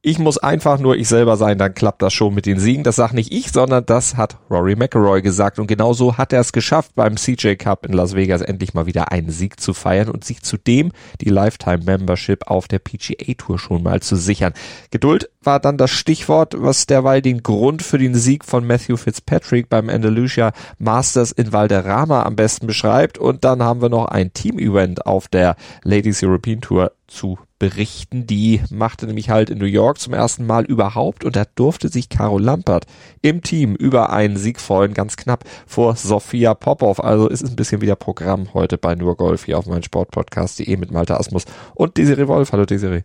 ich muss einfach nur ich selber sein, dann klappt das schon mit den Siegen. Das sagt nicht ich, sondern das hat Rory McIlroy gesagt. Und genauso hat er es geschafft, beim CJ Cup in Las Vegas endlich mal wieder einen Sieg zu feiern und sich zudem die Lifetime Membership auf der PGA Tour schon mal zu sichern. Geduld war dann das Stichwort, was derweil den Grund für den Sieg von Matthew Fitzpatrick beim Andalusia Masters in Valderrama am besten beschreibt. Und dann haben wir noch ein Team-Event auf der Ladies European Tour zu berichten. Die machte nämlich halt in New York zum ersten Mal überhaupt und da durfte sich Caro Lampert im Team über einen Sieg freuen, ganz knapp vor Sophia Popov. Also ist es ein bisschen wieder Programm heute bei Nur Golf hier auf meinem Sportpodcast.de mit Malte Asmus und Desiree Wolf. Hallo Desiree.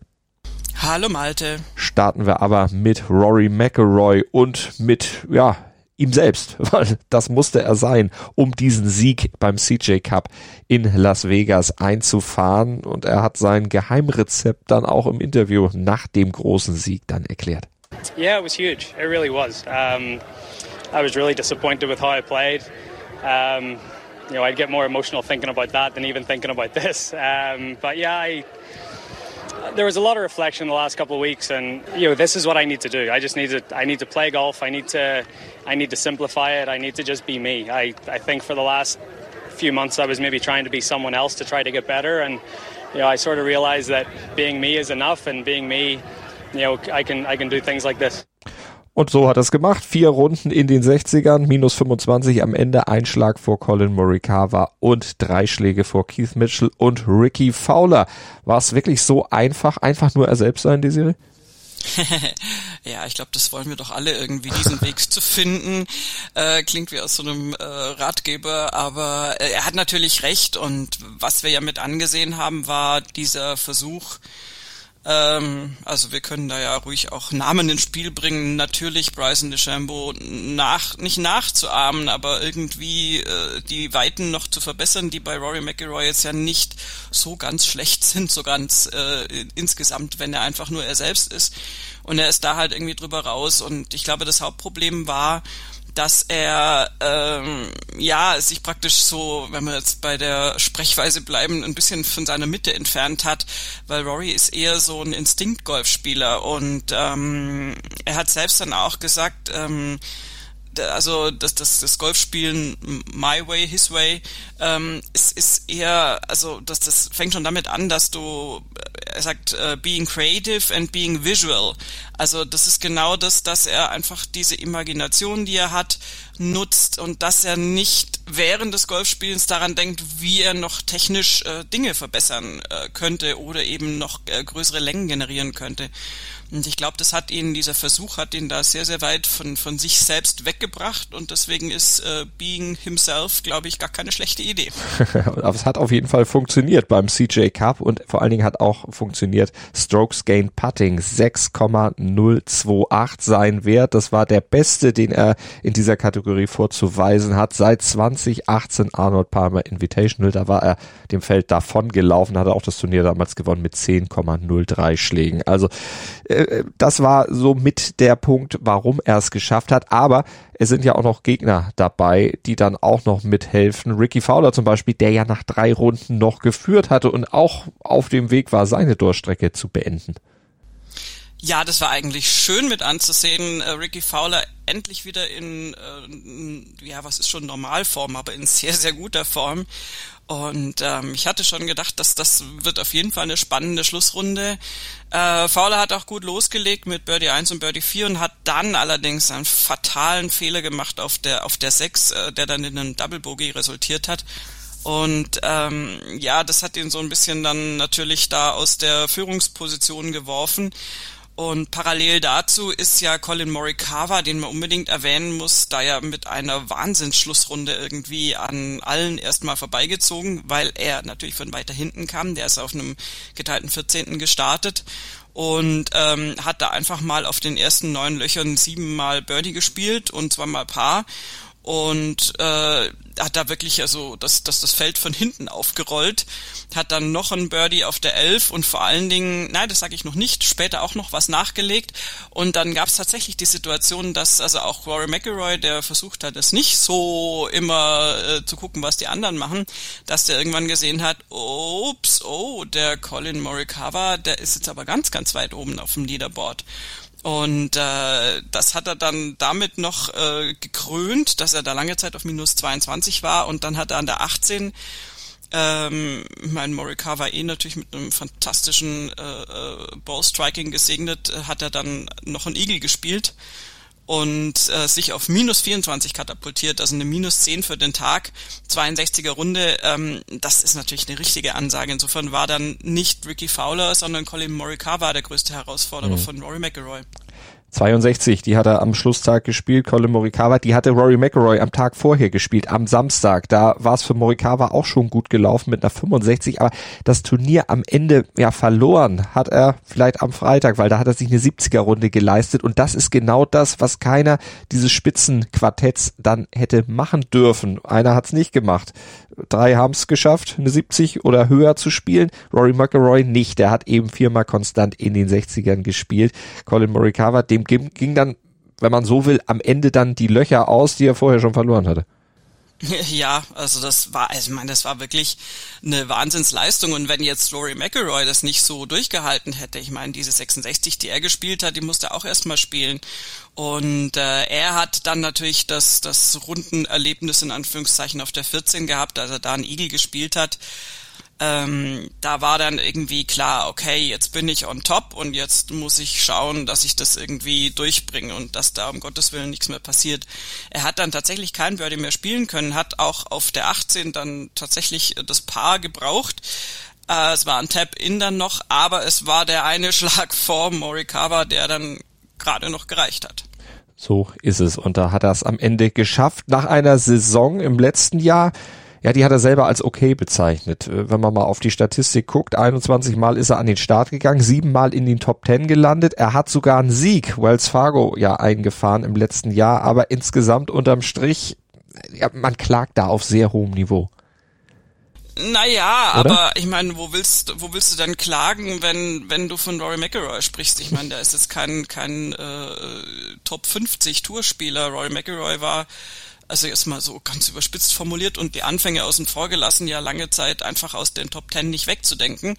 Hallo Malte. Starten wir aber mit Rory McElroy und mit, ja, ihm selbst, weil das musste er sein, um diesen Sieg beim CJ Cup in Las Vegas einzufahren. Und er hat sein Geheimrezept dann auch im Interview nach dem großen Sieg dann erklärt. Yeah, it was huge. It really was. Um, I was really disappointed with how I played. Um, you know, I'd get more emotional thinking about that than even thinking about this. Um, but yeah, I there was a lot of reflection the last couple of weeks, and you know, this is what I need to do. I just need to, I need to play golf. I need to, I need to simplify it. I need to just be me. I, I think for the last few months, I was maybe trying to be someone else to try to get better, and you know, I sort of realized that being me is enough, and being me, you know, I can, I can do things like this. Und so hat er es gemacht. Vier Runden in den 60ern, minus 25 am Ende, ein Schlag vor Colin Morikawa und drei Schläge vor Keith Mitchell und Ricky Fowler. War es wirklich so einfach, einfach nur er selbst sein, Desiree? ja, ich glaube, das wollen wir doch alle irgendwie, diesen Weg zu finden. Äh, klingt wie aus so einem äh, Ratgeber, aber äh, er hat natürlich recht und was wir ja mit angesehen haben, war dieser Versuch, ähm, also wir können da ja ruhig auch Namen ins Spiel bringen. Natürlich Bryson DeChambeau nach, nicht nachzuahmen, aber irgendwie äh, die Weiten noch zu verbessern, die bei Rory McIlroy jetzt ja nicht so ganz schlecht sind, so ganz äh, insgesamt, wenn er einfach nur er selbst ist. Und er ist da halt irgendwie drüber raus. Und ich glaube, das Hauptproblem war, dass er ähm, ja sich praktisch so, wenn wir jetzt bei der Sprechweise bleiben, ein bisschen von seiner Mitte entfernt hat, weil Rory ist eher so ein Instinkt-Golfspieler und ähm, er hat selbst dann auch gesagt, ähm, also das, das, das Golfspielen My Way, His Way, ähm, ist, ist eher, also das, das fängt schon damit an, dass du, er sagt, uh, being creative and being visual. Also das ist genau das, dass er einfach diese Imagination, die er hat, nutzt und dass er nicht während des Golfspielens daran denkt, wie er noch technisch äh, Dinge verbessern äh, könnte oder eben noch äh, größere Längen generieren könnte. Und ich glaube, das hat ihn, dieser Versuch hat ihn da sehr, sehr weit von, von sich selbst weggebracht und deswegen ist äh, Being Himself, glaube ich, gar keine schlechte Idee. Aber es hat auf jeden Fall funktioniert beim CJ Cup und vor allen Dingen hat auch funktioniert Strokes Gain Putting 6,028 sein Wert. Das war der beste, den er in dieser Kategorie vorzuweisen hat seit 2018 Arnold Palmer Invitational. Da war er dem Feld davon gelaufen, hat er auch das Turnier damals gewonnen mit 10,03 Schlägen. Also äh, äh, das war so mit der Punkt, warum er es geschafft hat. Aber es sind ja auch noch Gegner dabei, die dann auch noch mithelfen. Ricky Fowler zum Beispiel, der ja nach drei Runden noch geführt hatte und auch auf dem Weg war, seine Durchstrecke zu beenden. Ja, das war eigentlich schön mit anzusehen. Äh, Ricky Fowler endlich wieder in, äh, ja, was ist schon Normalform, aber in sehr, sehr guter Form. Und ähm, ich hatte schon gedacht, dass das wird auf jeden Fall eine spannende Schlussrunde. Äh, Fowler hat auch gut losgelegt mit Birdie 1 und Birdie 4 und hat dann allerdings einen fatalen Fehler gemacht auf der auf der 6, äh, der dann in einen Double Bogey resultiert hat. Und ähm, ja, das hat ihn so ein bisschen dann natürlich da aus der Führungsposition geworfen. Und parallel dazu ist ja Colin Morikawa, den man unbedingt erwähnen muss, da ja mit einer Wahnsinnsschlussrunde irgendwie an allen erstmal vorbeigezogen, weil er natürlich von weiter hinten kam. Der ist auf einem geteilten 14. gestartet und ähm, hat da einfach mal auf den ersten neun Löchern siebenmal Birdie gespielt und zweimal Paar und äh, hat da wirklich also das, das, das Feld von hinten aufgerollt, hat dann noch ein Birdie auf der Elf und vor allen Dingen, nein, das sage ich noch nicht, später auch noch was nachgelegt und dann gab es tatsächlich die Situation, dass also auch Rory McIlroy, der versucht hat, es nicht so immer äh, zu gucken, was die anderen machen, dass der irgendwann gesehen hat, ups, oh, der Colin Morikawa, der ist jetzt aber ganz, ganz weit oben auf dem Leaderboard. Und äh, das hat er dann damit noch äh, gekrönt, dass er da lange Zeit auf minus 22 war. Und dann hat er an der 18 ähm, mein Morikawa eh natürlich mit einem fantastischen äh, äh, Ballstriking gesegnet, hat er dann noch ein Eagle gespielt und äh, sich auf minus 24 katapultiert, also eine minus 10 für den Tag, 62er Runde, ähm, das ist natürlich eine richtige Ansage. Insofern war dann nicht Ricky Fowler, sondern Colin Morikawa der größte Herausforderer mhm. von Rory McIlroy. 62, die hat er am Schlusstag gespielt, Colin Morikawa, die hatte Rory McIlroy am Tag vorher gespielt, am Samstag. Da war es für Morikawa auch schon gut gelaufen mit einer 65, aber das Turnier am Ende ja verloren hat er vielleicht am Freitag, weil da hat er sich eine 70er Runde geleistet und das ist genau das, was keiner dieses Spitzenquartetts dann hätte machen dürfen. Einer hat es nicht gemacht. Drei haben es geschafft, eine 70 oder höher zu spielen. Rory McIlroy nicht. Der hat eben viermal konstant in den 60ern gespielt. Colin Morikawa, dem ging, ging dann, wenn man so will, am Ende dann die Löcher aus, die er vorher schon verloren hatte. Ja, also das war, also ich meine, das war wirklich eine Wahnsinnsleistung. Und wenn jetzt Rory McIlroy das nicht so durchgehalten hätte, ich meine, diese 66, die er gespielt hat, die musste er auch erstmal spielen. Und äh, er hat dann natürlich das, das Rundenerlebnis in Anführungszeichen auf der 14 gehabt, als er da einen Igel gespielt hat ähm, da war dann irgendwie klar, okay, jetzt bin ich on top und jetzt muss ich schauen, dass ich das irgendwie durchbringe und dass da um Gottes Willen nichts mehr passiert. Er hat dann tatsächlich kein Birdie mehr spielen können, hat auch auf der 18 dann tatsächlich das Paar gebraucht. Äh, es war ein Tap-In dann noch, aber es war der eine Schlag vor Morikawa, der dann gerade noch gereicht hat. So ist es. Und da hat er es am Ende geschafft. Nach einer Saison im letzten Jahr, ja, die hat er selber als okay bezeichnet. Äh, wenn man mal auf die Statistik guckt, 21 Mal ist er an den Start gegangen, sieben Mal in den Top 10 gelandet. Er hat sogar einen Sieg, Wells Fargo, ja, eingefahren im letzten Jahr, aber insgesamt unterm Strich, ja, man klagt da auf sehr hohem Niveau. Naja, Oder? aber ich meine, wo willst wo willst du denn klagen, wenn wenn du von Rory McIlroy sprichst? Ich meine, der ist jetzt kein kein äh, Top 50 Tourspieler. Rory McIlroy war also erstmal so ganz überspitzt formuliert und die Anfänge außen vor gelassen, ja lange Zeit einfach aus den Top Ten nicht wegzudenken,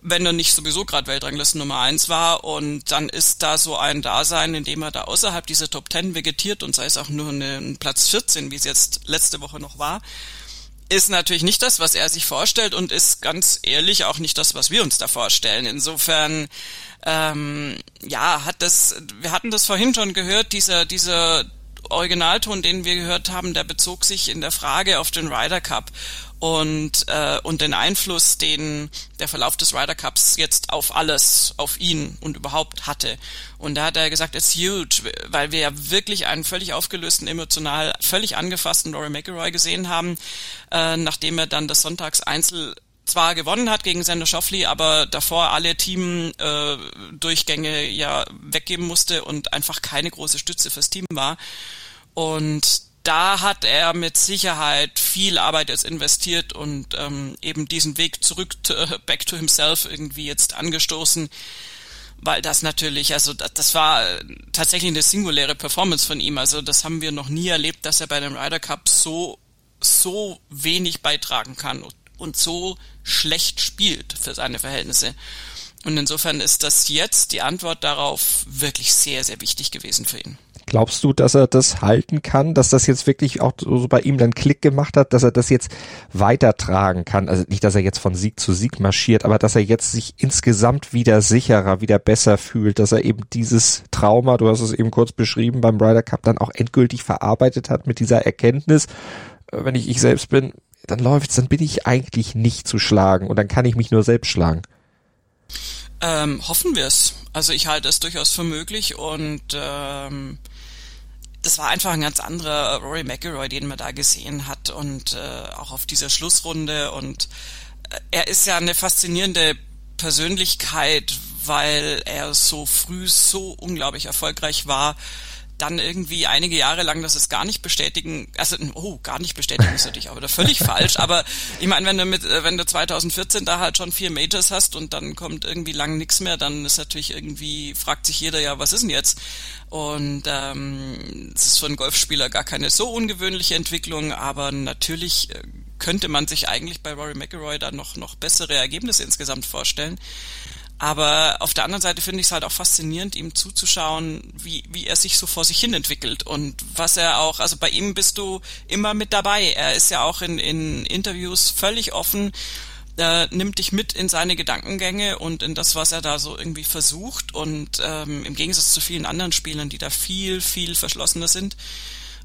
wenn er nicht sowieso gerade Weltranglisten Nummer eins war und dann ist da so ein Dasein, in dem er da außerhalb dieser Top Ten vegetiert und sei es auch nur ein Platz 14, wie es jetzt letzte Woche noch war, ist natürlich nicht das, was er sich vorstellt und ist ganz ehrlich auch nicht das, was wir uns da vorstellen. Insofern, ähm, ja, hat das, wir hatten das vorhin schon gehört, dieser, dieser Originalton, den wir gehört haben, der bezog sich in der Frage auf den Ryder Cup und äh, und den Einfluss, den der Verlauf des Ryder Cups jetzt auf alles, auf ihn und überhaupt hatte. Und da hat er gesagt, it's huge, weil wir ja wirklich einen völlig aufgelösten, emotional völlig angefassten Rory McIlroy gesehen haben, äh, nachdem er dann das Sonntags Einzel zwar gewonnen hat gegen Sander Schoffli, aber davor alle Team-Durchgänge äh, ja weggeben musste und einfach keine große Stütze fürs Team war. Und da hat er mit Sicherheit viel Arbeit jetzt investiert und ähm, eben diesen Weg zurück to, back to himself irgendwie jetzt angestoßen, weil das natürlich, also das, das war tatsächlich eine singuläre Performance von ihm. Also das haben wir noch nie erlebt, dass er bei dem Ryder Cup so so wenig beitragen kann und so schlecht spielt für seine Verhältnnisse. Und insofern ist das jetzt die Antwort darauf wirklich sehr, sehr wichtig gewesen für ihn. Glaubst du, dass er das halten kann, dass das jetzt wirklich auch so bei ihm dann Klick gemacht hat, dass er das jetzt weitertragen kann? Also nicht, dass er jetzt von Sieg zu Sieg marschiert, aber dass er jetzt sich insgesamt wieder sicherer, wieder besser fühlt, dass er eben dieses Trauma, du hast es eben kurz beschrieben, beim Ryder Cup dann auch endgültig verarbeitet hat mit dieser Erkenntnis. Äh, wenn ich ich selbst bin, dann läuft's, dann bin ich eigentlich nicht zu schlagen und dann kann ich mich nur selbst schlagen. Ähm, hoffen wir es. Also ich halte es durchaus für möglich und ähm, das war einfach ein ganz anderer Rory McIlroy, den man da gesehen hat und äh, auch auf dieser Schlussrunde und äh, er ist ja eine faszinierende Persönlichkeit, weil er so früh so unglaublich erfolgreich war, dann irgendwie einige Jahre lang dass es gar nicht bestätigen, also oh, gar nicht bestätigen ist natürlich aber völlig falsch, aber ich meine, wenn du mit äh, wenn du 2014 da halt schon vier Majors hast und dann kommt irgendwie lang nichts mehr, dann ist natürlich irgendwie fragt sich jeder ja, was ist denn jetzt? Und ähm, es ist für einen Golfspieler gar keine so ungewöhnliche Entwicklung, aber natürlich äh, könnte man sich eigentlich bei Rory McIlroy da noch noch bessere Ergebnisse insgesamt vorstellen. Aber auf der anderen Seite finde ich es halt auch faszinierend, ihm zuzuschauen, wie, wie er sich so vor sich hin entwickelt und was er auch, also bei ihm bist du immer mit dabei. Er ist ja auch in, in Interviews völlig offen, äh, nimmt dich mit in seine Gedankengänge und in das, was er da so irgendwie versucht und ähm, im Gegensatz zu vielen anderen Spielern, die da viel, viel verschlossener sind.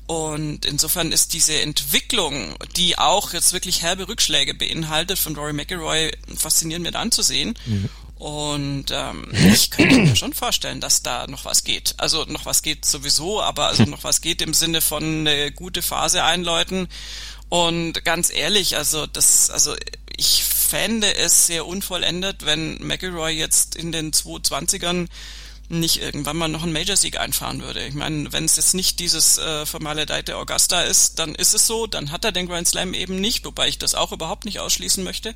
Und insofern ist diese Entwicklung, die auch jetzt wirklich herbe Rückschläge beinhaltet, von Rory McIlroy faszinierend mit anzusehen. Mhm. Und ähm, ich könnte mir schon vorstellen, dass da noch was geht. Also noch was geht sowieso, aber also noch was geht im Sinne von eine gute Phase einläuten. Und ganz ehrlich, also das, also ich fände es sehr unvollendet, wenn McElroy jetzt in den 220ern nicht irgendwann mal noch einen Major-Sieg einfahren würde. Ich meine, wenn es jetzt nicht dieses äh, vermaledeite Augusta ist, dann ist es so, dann hat er den Grand Slam eben nicht, wobei ich das auch überhaupt nicht ausschließen möchte.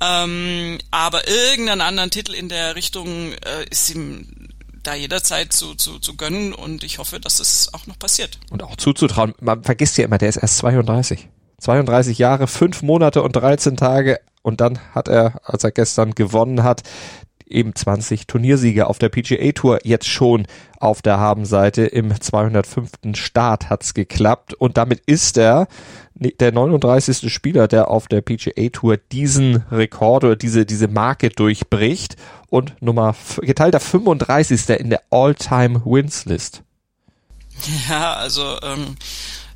Ähm, aber irgendeinen anderen Titel in der Richtung äh, ist ihm da jederzeit zu, zu, zu gönnen und ich hoffe, dass es auch noch passiert. Und auch zuzutrauen. Man vergisst ja immer, der ist erst 32. 32 Jahre, 5 Monate und 13 Tage und dann hat er, als er gestern gewonnen hat, eben 20 Turniersiege auf der PGA Tour jetzt schon auf der Habenseite. Im 205. Start hat's geklappt und damit ist er der 39. Spieler, der auf der PGA Tour diesen Rekord oder diese, diese Marke durchbricht und Nummer geteilter 35. in der All-Time Wins List. Ja, also ähm,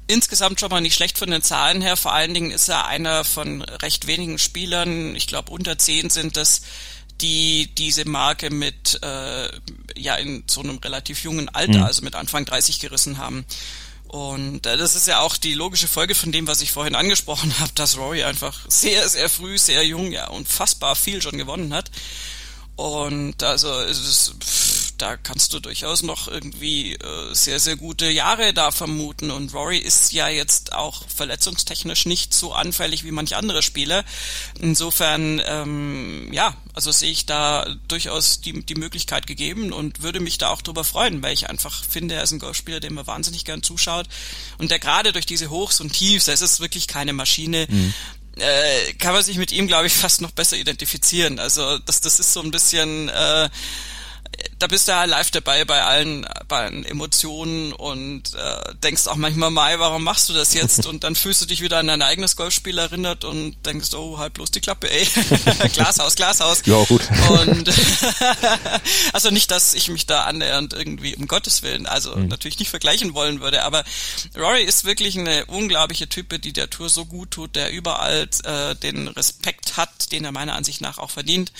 insgesamt schon mal nicht schlecht von den Zahlen her. Vor allen Dingen ist er einer von recht wenigen Spielern, ich glaube unter zehn sind das, die diese Marke mit äh, ja in so einem relativ jungen Alter, mhm. also mit Anfang 30 gerissen haben. Und äh, das ist ja auch die logische Folge von dem, was ich vorhin angesprochen habe, dass Rory einfach sehr, sehr früh, sehr jung, ja unfassbar viel schon gewonnen hat. Und also es ist, pff, da kannst du durchaus noch irgendwie äh, sehr, sehr gute Jahre da vermuten. Und Rory ist ja jetzt auch verletzungstechnisch nicht so anfällig wie manche andere Spieler. Insofern, ähm, ja, also sehe ich da durchaus die, die Möglichkeit gegeben und würde mich da auch drüber freuen, weil ich einfach finde, er ist ein Golfspieler, dem man wahnsinnig gern zuschaut. Und der gerade durch diese Hochs und Tiefs, es ist wirklich keine Maschine, mhm äh, kann man sich mit ihm, glaube ich, fast noch besser identifizieren. Also das, das ist so ein bisschen, äh, da bist du ja live dabei bei allen, bei allen Emotionen und äh, denkst auch manchmal, Mai, warum machst du das jetzt? Und dann fühlst du dich wieder an dein eigenes Golfspiel erinnert und denkst, oh, halt bloß die Klappe, ey. Glashaus, Glashaus. Ja, gut. Und also nicht, dass ich mich da annähernd irgendwie, um Gottes Willen, also mhm. natürlich nicht vergleichen wollen würde, aber Rory ist wirklich eine unglaubliche Type, die der Tour so gut tut, der überall äh, den Respekt hat, den er meiner Ansicht nach auch verdient.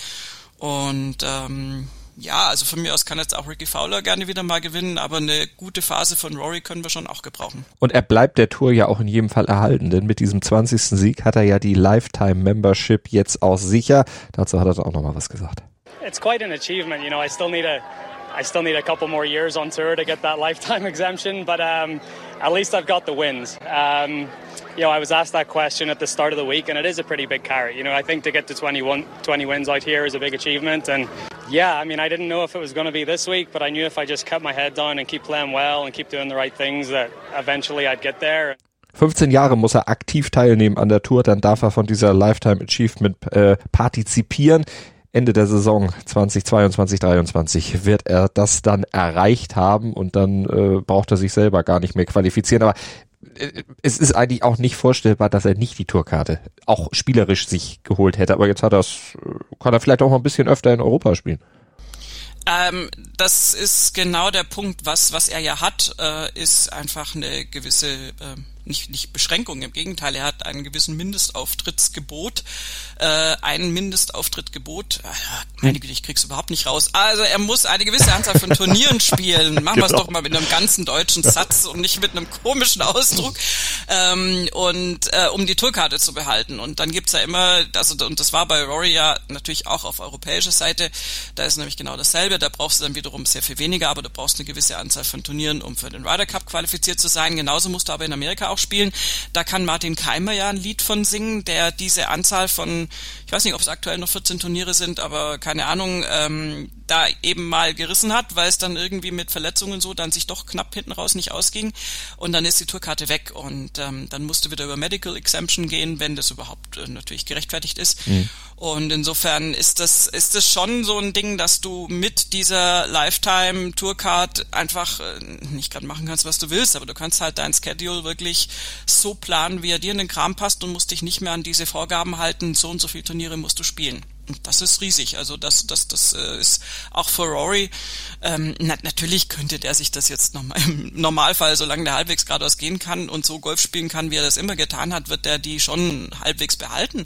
Und ähm, ja, also von mir aus kann jetzt auch Ricky Fowler gerne wieder mal gewinnen, aber eine gute Phase von Rory können wir schon auch gebrauchen. Und er bleibt der Tour ja auch in jedem Fall erhalten, denn mit diesem 20. Sieg hat er ja die Lifetime Membership jetzt auch sicher. Dazu hat er auch nochmal was gesagt. It's quite an achievement, you know, I still need a I still need a couple more years on tour to get that lifetime exemption, but um, at least I've got the wins. Um, you know, I was asked that question at the start of the week, and it is a pretty big carrot. You know, I think to get to 21, 20 wins out here is a big achievement. And yeah, I mean, I didn't know if it was going to be this week, but I knew if I just kept my head down and keep playing well and keep doing the right things, that eventually I'd get there. 15 Jahre muss er aktiv teilnehmen an der Tour, dann darf er von dieser Lifetime Achievement äh, partizipieren. Ende der Saison 2022, 2023 wird er das dann erreicht haben und dann äh, braucht er sich selber gar nicht mehr qualifizieren. Aber äh, es ist eigentlich auch nicht vorstellbar, dass er nicht die Tourkarte auch spielerisch sich geholt hätte. Aber jetzt hat er äh, kann er vielleicht auch mal ein bisschen öfter in Europa spielen. Ähm, das ist genau der Punkt, was was er ja hat, äh, ist einfach eine gewisse äh, nicht, nicht Beschränkung, im Gegenteil, er hat einen gewissen Mindestauftrittgebot, äh, ein Mindestauftrittgebot, äh, meine Güte, ich krieg's überhaupt nicht raus. Also er muss eine gewisse Anzahl von Turnieren spielen. Machen wir es genau. doch mal mit einem ganzen deutschen Satz und nicht mit einem komischen Ausdruck. Ähm, und äh, um die Tourkarte zu behalten. Und dann gibt's ja immer, also und das war bei Rory ja natürlich auch auf europäischer Seite, da ist nämlich genau dasselbe, da brauchst du dann wiederum sehr viel weniger, aber du brauchst eine gewisse Anzahl von Turnieren, um für den Ryder Cup qualifiziert zu sein. Genauso musst du aber in Amerika auch spielen. Da kann Martin Keimer ja ein Lied von singen, der diese Anzahl von, ich weiß nicht, ob es aktuell noch 14 Turniere sind, aber keine Ahnung, ähm, da eben mal gerissen hat, weil es dann irgendwie mit Verletzungen so dann sich doch knapp hinten raus nicht ausging und dann ist die Tourkarte weg und ähm, dann musst du wieder über Medical Exemption gehen, wenn das überhaupt äh, natürlich gerechtfertigt ist. Mhm. Und insofern ist das ist das schon so ein Ding, dass du mit dieser Lifetime Tourcard einfach äh, nicht gerade machen kannst, was du willst, aber du kannst halt dein Schedule wirklich so planen, wie er dir in den Kram passt und musst dich nicht mehr an diese Vorgaben halten, so und so viele Turniere musst du spielen. Das ist riesig. Also das, das, das äh, ist auch für Rory. Ähm, na, natürlich könnte der sich das jetzt nochmal im Normalfall, solange der halbwegs geradeaus gehen kann und so Golf spielen kann, wie er das immer getan hat, wird der die schon halbwegs behalten.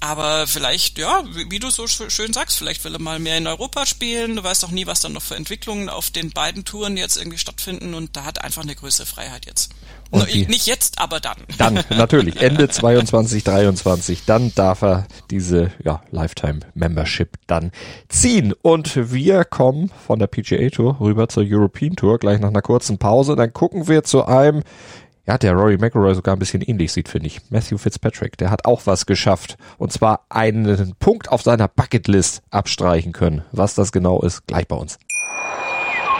Aber vielleicht, ja, wie, wie, du so schön sagst, vielleicht will er mal mehr in Europa spielen. Du weißt auch nie, was dann noch für Entwicklungen auf den beiden Touren jetzt irgendwie stattfinden und da hat einfach eine größere Freiheit jetzt. No, nicht jetzt, aber dann. Dann, natürlich. Ende 22, 23. Dann darf er diese ja, Lifetime Membership dann ziehen. Und wir kommen von der PGA Tour rüber zur European Tour gleich nach einer kurzen Pause. Dann gucken wir zu einem ja, der Rory McIlroy sogar ein bisschen ähnlich sieht, finde ich. Matthew Fitzpatrick, der hat auch was geschafft. Und zwar einen Punkt auf seiner Bucketlist abstreichen können. Was das genau ist, gleich bei uns.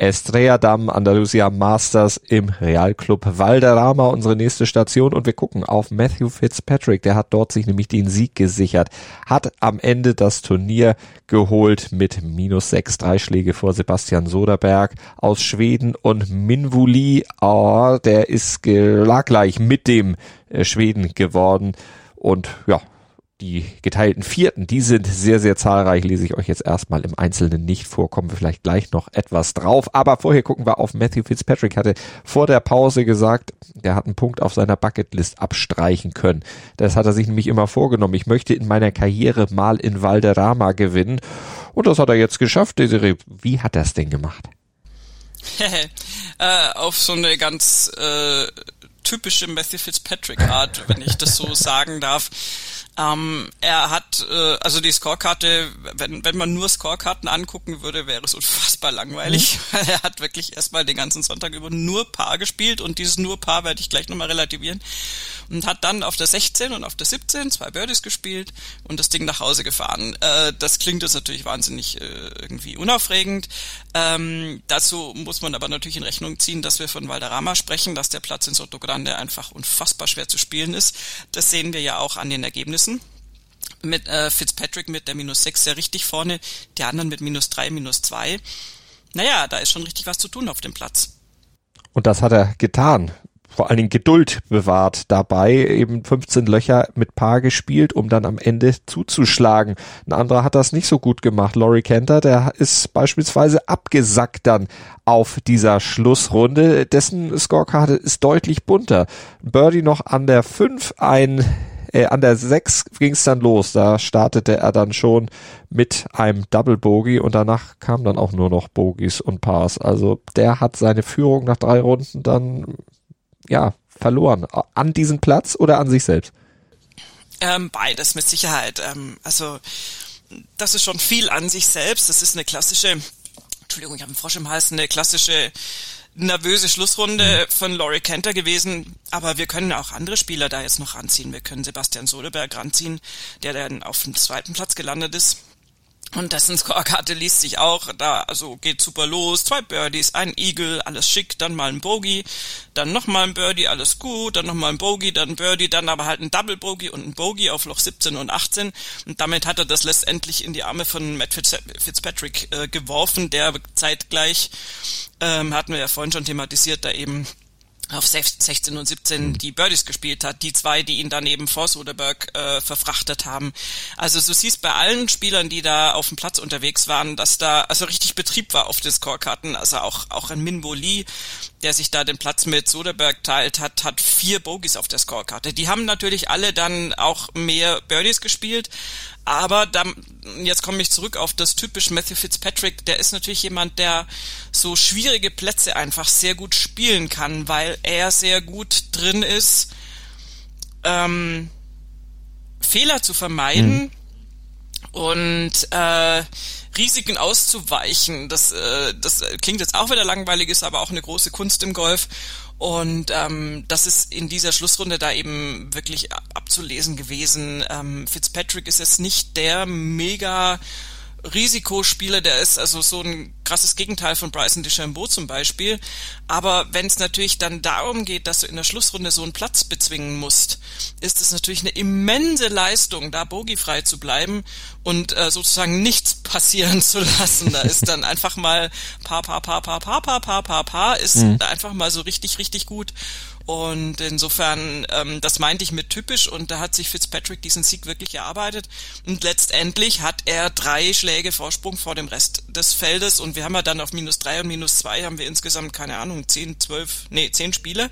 Estrella Damm Andalusia Masters im Realclub Valderrama, unsere nächste Station. Und wir gucken auf Matthew Fitzpatrick. Der hat dort sich nämlich den Sieg gesichert. Hat am Ende das Turnier geholt mit minus sechs, drei Schläge vor Sebastian Soderberg aus Schweden und Minvuli. Oh, der ist gleich mit dem äh, Schweden geworden. Und ja, die geteilten Vierten, die sind sehr, sehr zahlreich, lese ich euch jetzt erstmal im Einzelnen nicht vor, kommen wir vielleicht gleich noch etwas drauf. Aber vorher gucken wir auf Matthew Fitzpatrick, hatte vor der Pause gesagt, der hat einen Punkt auf seiner Bucketlist abstreichen können. Das hat er sich nämlich immer vorgenommen. Ich möchte in meiner Karriere mal in Valderrama gewinnen. Und das hat er jetzt geschafft. Wie hat er es denn gemacht? äh, auf so eine ganz äh, typische Matthew Fitzpatrick Art, wenn ich das so sagen darf. Ähm, er hat, äh, also die Scorekarte, wenn, wenn man nur Scorekarten angucken würde, wäre es unfassbar langweilig, mhm. weil er hat wirklich erstmal den ganzen Sonntag über nur Paar gespielt und dieses nur Paar werde ich gleich nochmal relativieren und hat dann auf der 16 und auf der 17 zwei Birdies gespielt und das Ding nach Hause gefahren. Äh, das klingt jetzt natürlich wahnsinnig äh, irgendwie unaufregend. Ähm, dazu muss man aber natürlich in Rechnung ziehen, dass wir von Valderrama sprechen, dass der Platz in Soto Grande einfach unfassbar schwer zu spielen ist. Das sehen wir ja auch an den Ergebnissen Ergebnissen. Mit äh, Fitzpatrick mit der minus 6 sehr richtig vorne, die anderen mit minus 3, minus 2. Naja, da ist schon richtig was zu tun auf dem Platz. Und das hat er getan vor allen Dingen Geduld bewahrt dabei, eben 15 Löcher mit Paar gespielt, um dann am Ende zuzuschlagen. Ein anderer hat das nicht so gut gemacht. Laurie Kenter, der ist beispielsweise abgesackt dann auf dieser Schlussrunde. Dessen Scorekarte ist deutlich bunter. Birdie noch an der 5, ein äh, an der 6 ging es dann los. Da startete er dann schon mit einem Double Bogey und danach kamen dann auch nur noch Bogies und Pars. Also der hat seine Führung nach drei Runden dann ja verloren. An diesem Platz oder an sich selbst? Ähm, beides mit Sicherheit. Ähm, also das ist schon viel an sich selbst. Das ist eine klassische, Entschuldigung, ich habe einen Frosch im Hals, eine klassische nervöse Schlussrunde mhm. von Laurie Kenter gewesen, aber wir können auch andere Spieler da jetzt noch ranziehen. Wir können Sebastian Soderberg ranziehen, der dann auf dem zweiten Platz gelandet ist. Und dessen Scorekarte liest sich auch, da also geht super los, zwei Birdies, ein Eagle, alles schick, dann mal ein Bogey, dann nochmal ein Birdie, alles gut, dann nochmal ein Bogey, dann ein Birdie, dann aber halt ein Double Bogey und ein Bogey auf Loch 17 und 18 und damit hat er das letztendlich in die Arme von Matt Fitzpatrick äh, geworfen, der zeitgleich, ähm, hatten wir ja vorhin schon thematisiert, da eben auf 16 und 17 die Birdies gespielt hat, die zwei, die ihn dann eben vor Soderberg äh, verfrachtet haben. Also du siehst bei allen Spielern, die da auf dem Platz unterwegs waren, dass da also richtig Betrieb war auf den Scorekarten. Also auch auch ein Minbo Lee, der sich da den Platz mit Soderberg teilt, hat hat vier Bogies auf der Scorekarte. Die haben natürlich alle dann auch mehr Birdies gespielt, aber dann, jetzt komme ich zurück auf das typisch Matthew Fitzpatrick. Der ist natürlich jemand, der so schwierige Plätze einfach sehr gut spielen kann, weil er sehr gut drin ist, ähm, Fehler zu vermeiden mhm. und äh, Risiken auszuweichen. Das, äh, das klingt jetzt auch wieder langweilig, ist aber auch eine große Kunst im Golf. Und ähm, das ist in dieser Schlussrunde da eben wirklich abzulesen gewesen. Ähm, Fitzpatrick ist jetzt nicht der mega Risikospieler, der ist also so ein krasses Gegenteil von Bryson DeChambeau zum Beispiel. Aber wenn es natürlich dann darum geht, dass du in der Schlussrunde so einen Platz bezwingen musst, ist es natürlich eine immense Leistung, da bogiefrei zu bleiben und äh, sozusagen nichts passieren zu lassen. Da ist dann einfach mal pa pa pa pa pa pa pa pa pa ist mhm. einfach mal so richtig richtig gut. Und insofern, ähm, das meinte ich mit typisch und da hat sich Fitzpatrick diesen Sieg wirklich erarbeitet. Und letztendlich hat er drei Schläge Vorsprung vor dem Rest des Feldes und wir haben ja dann auf minus drei und minus zwei haben wir insgesamt, keine Ahnung, zehn, zwölf, nee, zehn Spiele.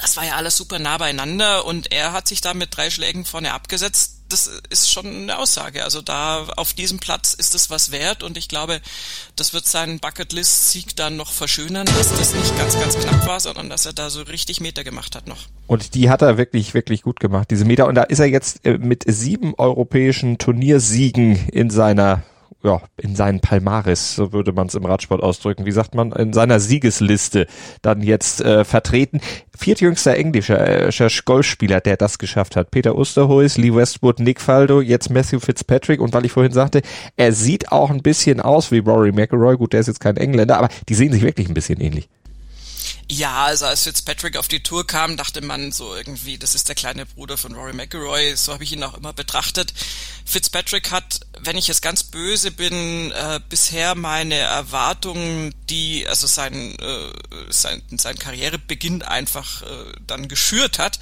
Das war ja alles super nah beieinander und er hat sich da mit drei Schlägen vorne abgesetzt das ist schon eine Aussage. Also da auf diesem Platz ist es was wert und ich glaube, das wird seinen Bucketlist-Sieg dann noch verschönern, dass das nicht ganz, ganz knapp war, sondern dass er da so richtig Meter gemacht hat noch. Und die hat er wirklich, wirklich gut gemacht, diese Meter. Und da ist er jetzt äh, mit sieben europäischen Turniersiegen in seiner ja, in seinen Palmaris, so würde man es im Radsport ausdrücken, wie sagt man, in seiner Siegesliste dann jetzt äh, vertreten. Viertjüngster englischer äh, Golfspieler, der das geschafft hat. Peter Osterhuis, Lee Westwood, Nick Faldo, jetzt Matthew Fitzpatrick und weil ich vorhin sagte, er sieht auch ein bisschen aus wie Rory McIlroy, gut, der ist jetzt kein Engländer, aber die sehen sich wirklich ein bisschen ähnlich. Ja, also als Fitzpatrick auf die Tour kam, dachte man so irgendwie, das ist der kleine Bruder von Rory McIlroy. So habe ich ihn auch immer betrachtet. Fitzpatrick hat, wenn ich jetzt ganz böse bin, äh, bisher meine Erwartungen, die also sein, äh, sein, sein Karrierebeginn einfach äh, dann geschürt hat,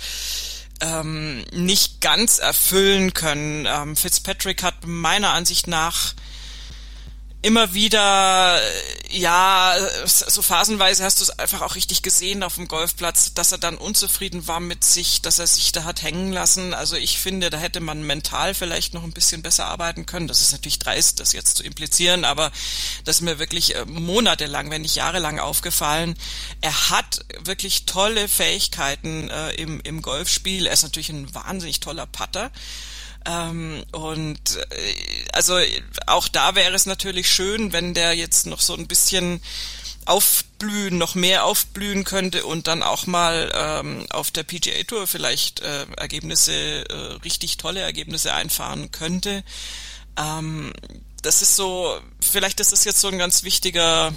ähm, nicht ganz erfüllen können. Ähm, Fitzpatrick hat meiner Ansicht nach immer wieder, ja, so phasenweise hast du es einfach auch richtig gesehen auf dem Golfplatz, dass er dann unzufrieden war mit sich, dass er sich da hat hängen lassen. Also ich finde, da hätte man mental vielleicht noch ein bisschen besser arbeiten können. Das ist natürlich dreist, das jetzt zu implizieren, aber das ist mir wirklich äh, monatelang, wenn nicht jahrelang aufgefallen. Er hat wirklich tolle Fähigkeiten äh, im, im Golfspiel. Er ist natürlich ein wahnsinnig toller Putter. Ähm, und äh, also auch da wäre es natürlich schön, wenn der jetzt noch so ein bisschen aufblühen, noch mehr aufblühen könnte und dann auch mal ähm, auf der PGA Tour vielleicht äh, Ergebnisse, äh, richtig tolle Ergebnisse einfahren könnte. Ähm, das ist so, vielleicht ist das jetzt so ein ganz wichtiger,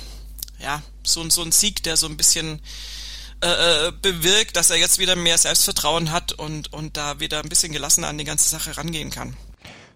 ja, so, so ein Sieg, der so ein bisschen äh, äh, bewirkt, dass er jetzt wieder mehr Selbstvertrauen hat und, und da wieder ein bisschen gelassener an die ganze Sache rangehen kann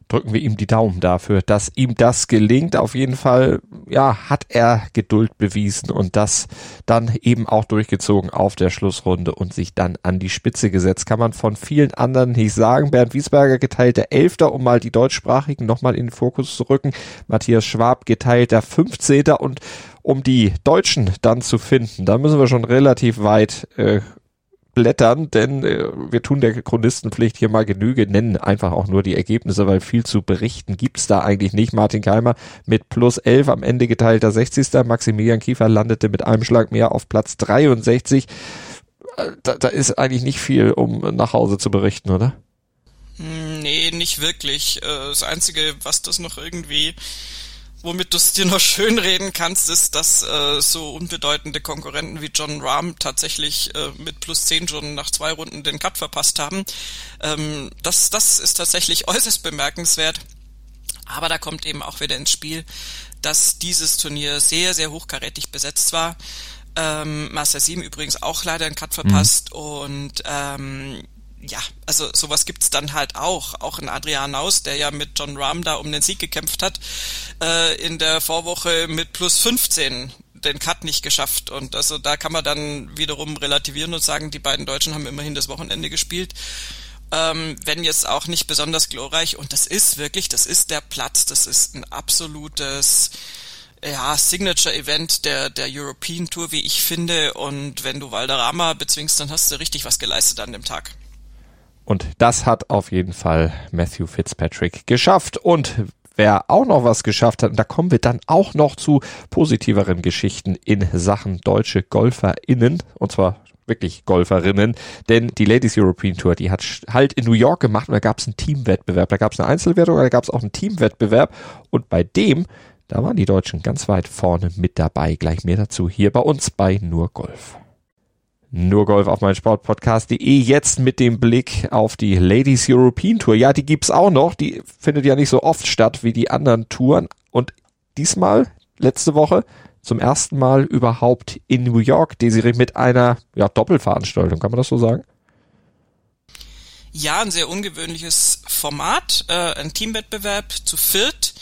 drücken wir ihm die Daumen dafür, dass ihm das gelingt. Auf jeden Fall, ja, hat er Geduld bewiesen und das dann eben auch durchgezogen auf der Schlussrunde und sich dann an die Spitze gesetzt. Kann man von vielen anderen nicht sagen. Bernd Wiesberger geteilter Elfter, um mal die deutschsprachigen nochmal in den Fokus zu rücken. Matthias Schwab geteilter Fünfzehnter und um die Deutschen dann zu finden, da müssen wir schon relativ weit äh, durchblättern, denn äh, wir tun der Chronistenpflicht hier mal Genüge, nennen einfach auch nur die Ergebnisse, weil viel zu berichten gibt's da eigentlich nicht. Martin Keimer mit plus 11 am Ende geteilter 60. Maximilian Kiefer landete mit einem Schlag mehr auf Platz 63. Äh, da, da ist eigentlich nicht viel, um nach Hause zu berichten, oder? Nee, nicht wirklich. Äh, das Einzige, was das noch irgendwie womit du es dir noch schön reden kannst, ist, dass äh, so unbedeutende Konkurrenten wie John Rahm tatsächlich äh, mit plus 10 schon nach zwei Runden den Cut verpasst haben. Ähm, das, das ist tatsächlich äußerst bemerkenswert. Aber da kommt eben auch wieder ins Spiel, dass dieses Turnier sehr, sehr hochkarätig besetzt war. Ähm, Master 7 übrigens auch leider einen Cut verpasst mhm. und ähm, ja, also sowas gibt's dann halt auch. Auch in Adrian Naus, der ja mit John Rahm da um den Sieg gekämpft hat, äh, in der Vorwoche mit plus 15 den Cut nicht geschafft. Und also da kann man dann wiederum relativieren und sagen, die beiden Deutschen haben immerhin das Wochenende gespielt. Ähm, wenn jetzt auch nicht besonders glorreich. Und das ist wirklich, das ist der Platz, das ist ein absolutes ja, Signature-Event der, der European Tour, wie ich finde. Und wenn du Valderrama bezwingst, dann hast du richtig was geleistet an dem Tag. Und das hat auf jeden Fall Matthew Fitzpatrick geschafft. Und wer auch noch was geschafft hat, und da kommen wir dann auch noch zu positiveren Geschichten in Sachen deutsche GolferInnen, und zwar wirklich Golferinnen, denn die Ladies European Tour, die hat halt in New York gemacht und da gab es einen Teamwettbewerb, da gab es eine Einzelwertung, da gab es auch einen Teamwettbewerb und bei dem, da waren die Deutschen ganz weit vorne mit dabei. Gleich mehr dazu hier bei uns bei Nur Golf. Nur Golf auf mein Sportpodcast.de jetzt mit dem Blick auf die Ladies European Tour. Ja, die gibt's auch noch. Die findet ja nicht so oft statt wie die anderen Touren. Und diesmal, letzte Woche, zum ersten Mal überhaupt in New York, Desiree, mit einer ja, Doppelveranstaltung. Kann man das so sagen? Ja, ein sehr ungewöhnliches Format. Äh, ein Teamwettbewerb zu viert.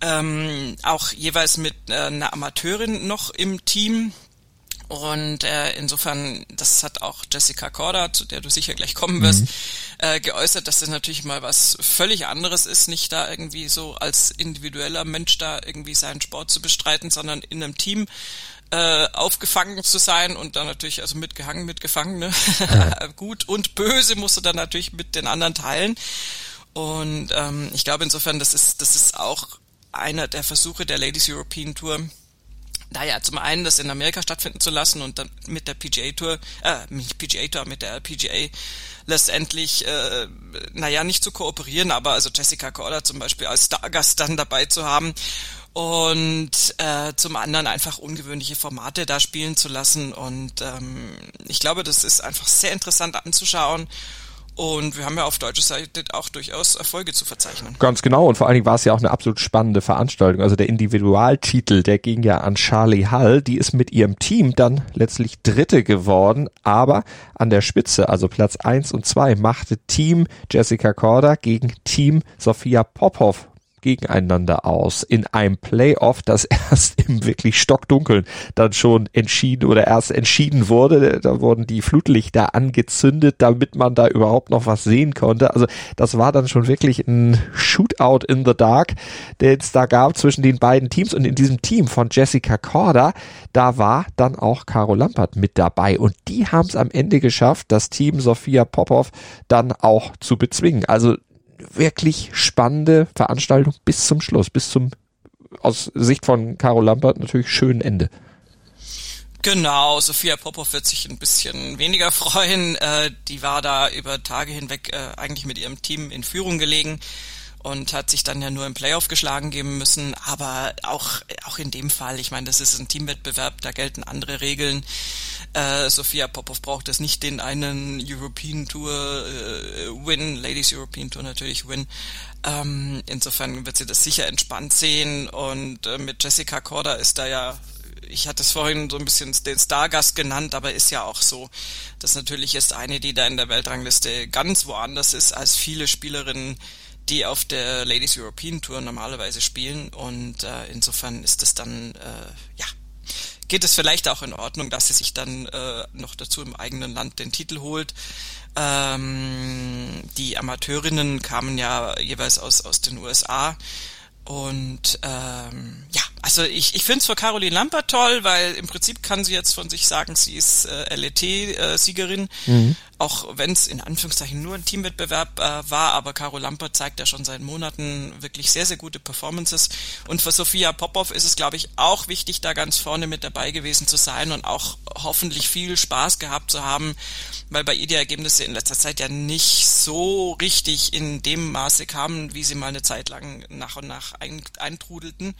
Ähm, auch jeweils mit äh, einer Amateurin noch im Team. Und äh, insofern, das hat auch Jessica Corda, zu der du sicher gleich kommen wirst, mhm. äh, geäußert, dass das natürlich mal was völlig anderes ist, nicht da irgendwie so als individueller Mensch da irgendwie seinen Sport zu bestreiten, sondern in einem Team äh, aufgefangen zu sein und dann natürlich also mitgehangen, mitgefangen, ne? Ja. gut und böse musst du dann natürlich mit den anderen teilen. Und ähm, ich glaube insofern, das ist das ist auch einer der Versuche der Ladies European Tour, naja, zum einen das in Amerika stattfinden zu lassen und dann mit der PGA Tour, äh, nicht PGA Tour, mit der PGA letztendlich, äh, naja, nicht zu kooperieren, aber also Jessica Corder zum Beispiel als Stargast dann dabei zu haben und äh, zum anderen einfach ungewöhnliche Formate da spielen zu lassen und ähm, ich glaube, das ist einfach sehr interessant anzuschauen und wir haben ja auf deutscher Seite auch durchaus Erfolge zu verzeichnen. Ganz genau. Und vor allen Dingen war es ja auch eine absolut spannende Veranstaltung. Also der Individualtitel, der ging ja an Charlie Hall. Die ist mit ihrem Team dann letztlich Dritte geworden. Aber an der Spitze, also Platz eins und zwei, machte Team Jessica Corder gegen Team Sophia Popov gegeneinander aus in einem Playoff, das erst im wirklich Stockdunkeln dann schon entschieden oder erst entschieden wurde. Da wurden die Flutlichter angezündet, damit man da überhaupt noch was sehen konnte. Also das war dann schon wirklich ein Shootout in the Dark, den es da gab zwischen den beiden Teams und in diesem Team von Jessica Corda, da war dann auch Caro Lampert mit dabei und die haben es am Ende geschafft, das Team Sophia Popov dann auch zu bezwingen. Also wirklich spannende Veranstaltung bis zum Schluss, bis zum aus Sicht von Caro Lampert natürlich schönen Ende. Genau, Sophia Popov wird sich ein bisschen weniger freuen. Äh, die war da über Tage hinweg äh, eigentlich mit ihrem Team in Führung gelegen und hat sich dann ja nur im Playoff geschlagen geben müssen. Aber auch, auch in dem Fall, ich meine, das ist ein Teamwettbewerb, da gelten andere Regeln. Äh, Sophia Popov braucht es nicht den einen European Tour äh, Win, Ladies European Tour natürlich Win. Ähm, insofern wird sie das sicher entspannt sehen und äh, mit Jessica Corder ist da ja ich hatte es vorhin so ein bisschen den Stargast genannt, aber ist ja auch so, dass natürlich ist eine, die da in der Weltrangliste ganz woanders ist als viele Spielerinnen, die auf der Ladies European Tour normalerweise spielen und äh, insofern ist es dann äh, ja geht es vielleicht auch in Ordnung, dass sie sich dann äh, noch dazu im eigenen Land den Titel holt. Ähm, die Amateurinnen kamen ja jeweils aus, aus den USA und ähm, ja, Also ich, ich finde es für Caroline Lampert toll, weil im Prinzip kann sie jetzt von sich sagen, sie ist äh, LET-Siegerin, mhm. auch wenn es in Anführungszeichen nur ein Teamwettbewerb äh, war, aber Caro Lampert zeigt ja schon seit Monaten wirklich sehr, sehr gute Performances. Und für Sophia Popov ist es, glaube ich, auch wichtig, da ganz vorne mit dabei gewesen zu sein und auch hoffentlich viel Spaß gehabt zu haben, weil bei ihr die Ergebnisse in letzter Zeit ja nicht so richtig in dem Maße kamen, wie sie mal eine Zeit lang nach und nach eintrudelten.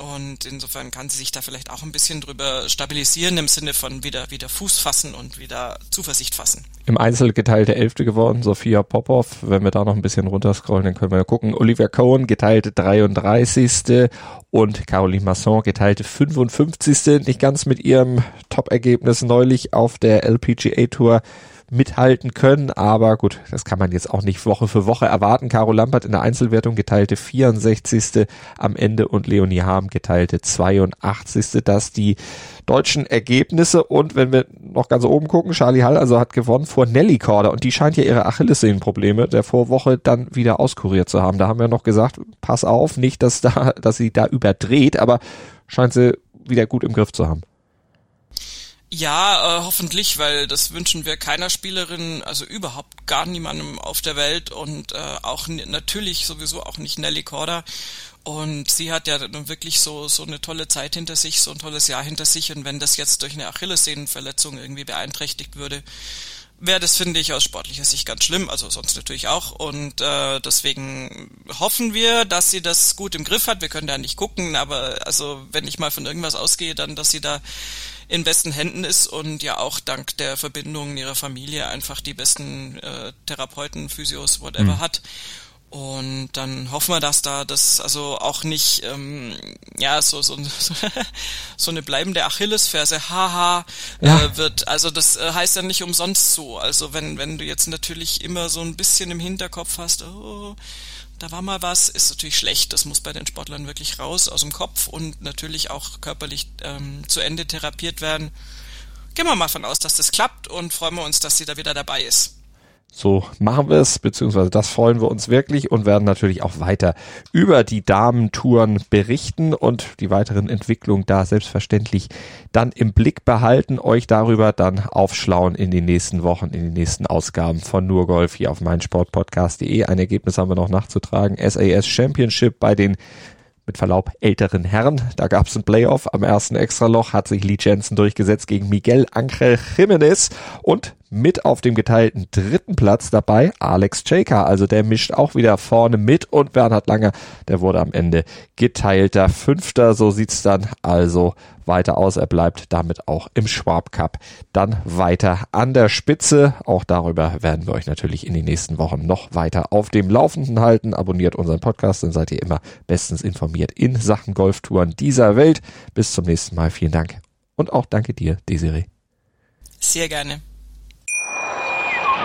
Und insofern kann sie sich da vielleicht auch ein bisschen drüber stabilisieren im Sinne von wieder, wieder Fuß fassen und wieder Zuversicht fassen. Im Einzel geteilte Elfte geworden, Sophia Popov. Wenn wir da noch ein bisschen runterscrollen, dann können wir gucken. Olivia Cohen geteilte 33. und Caroline Masson geteilte 55. Nicht ganz mit ihrem Top-Ergebnis neulich auf der LPGA Tour mithalten können. Aber gut, das kann man jetzt auch nicht Woche für Woche erwarten. Caro Lampert in der Einzelwertung geteilte 64. am Ende und Leonie Harm geteilte 82. Das die deutschen Ergebnisse. Und wenn wir noch ganz oben gucken, Charlie Hall also hat gewonnen vor Nelly Korda und die scheint ja ihre Achillessehnenprobleme der Vorwoche dann wieder auskuriert zu haben. Da haben wir noch gesagt, pass auf, nicht, dass da, dass sie da überdreht, aber scheint sie wieder gut im Griff zu haben. Ja, äh, hoffentlich, weil das wünschen wir keiner Spielerin, also überhaupt gar niemandem auf der Welt und äh, auch natürlich sowieso auch nicht Nelly Korda. Und sie hat ja nun wirklich so, so eine tolle Zeit hinter sich, so ein tolles Jahr hinter sich. Und wenn das jetzt durch eine Achillessehnenverletzung irgendwie beeinträchtigt würde, wäre das, finde ich, aus sportlicher Sicht ganz schlimm, also sonst natürlich auch. Und äh, deswegen hoffen wir, dass sie das gut im Griff hat. Wir können da nicht gucken, aber also wenn ich mal von irgendwas ausgehe, dann, dass sie da in besten Händen ist und ja auch dank der Verbindungen ihrer Familie einfach die besten äh, Therapeuten, Physios, whatever mhm. hat. Und dann hoffen wir, dass da das also auch nicht ähm, ja so so, so eine bleibende Achillesferse haha ja. äh, wird. Also das äh, heißt ja nicht umsonst so. Also wenn wenn du jetzt natürlich immer so ein bisschen im Hinterkopf hast, oh, da war mal was, ist natürlich schlecht. Das muss bei den Sportlern wirklich raus aus dem Kopf und natürlich auch körperlich ähm, zu Ende therapiert werden. Gehen wir mal von aus, dass das klappt und freuen wir uns, dass sie da wieder dabei ist. So machen wir es, beziehungsweise das freuen wir uns wirklich und werden natürlich auch weiter über die Damentouren berichten und die weiteren Entwicklungen da selbstverständlich dann im Blick behalten, euch darüber dann aufschlauen in den nächsten Wochen, in den nächsten Ausgaben von Nur Golf hier auf meinsportpodcast.de. Ein Ergebnis haben wir noch nachzutragen. SAS Championship bei den mit Verlaub älteren Herren. Da gab es ein Playoff am ersten Extraloch, hat sich Lee Jensen durchgesetzt gegen Miguel Angel Jimenez und mit auf dem geteilten dritten Platz dabei Alex Chaker. Also der mischt auch wieder vorne mit und Bernhard Lange, der wurde am Ende geteilter Fünfter. So sieht's dann also weiter aus. Er bleibt damit auch im Schwab Cup dann weiter an der Spitze. Auch darüber werden wir euch natürlich in den nächsten Wochen noch weiter auf dem Laufenden halten. Abonniert unseren Podcast, dann seid ihr immer bestens informiert in Sachen Golftouren dieser Welt. Bis zum nächsten Mal. Vielen Dank. Und auch danke dir, Desiree. Sehr gerne.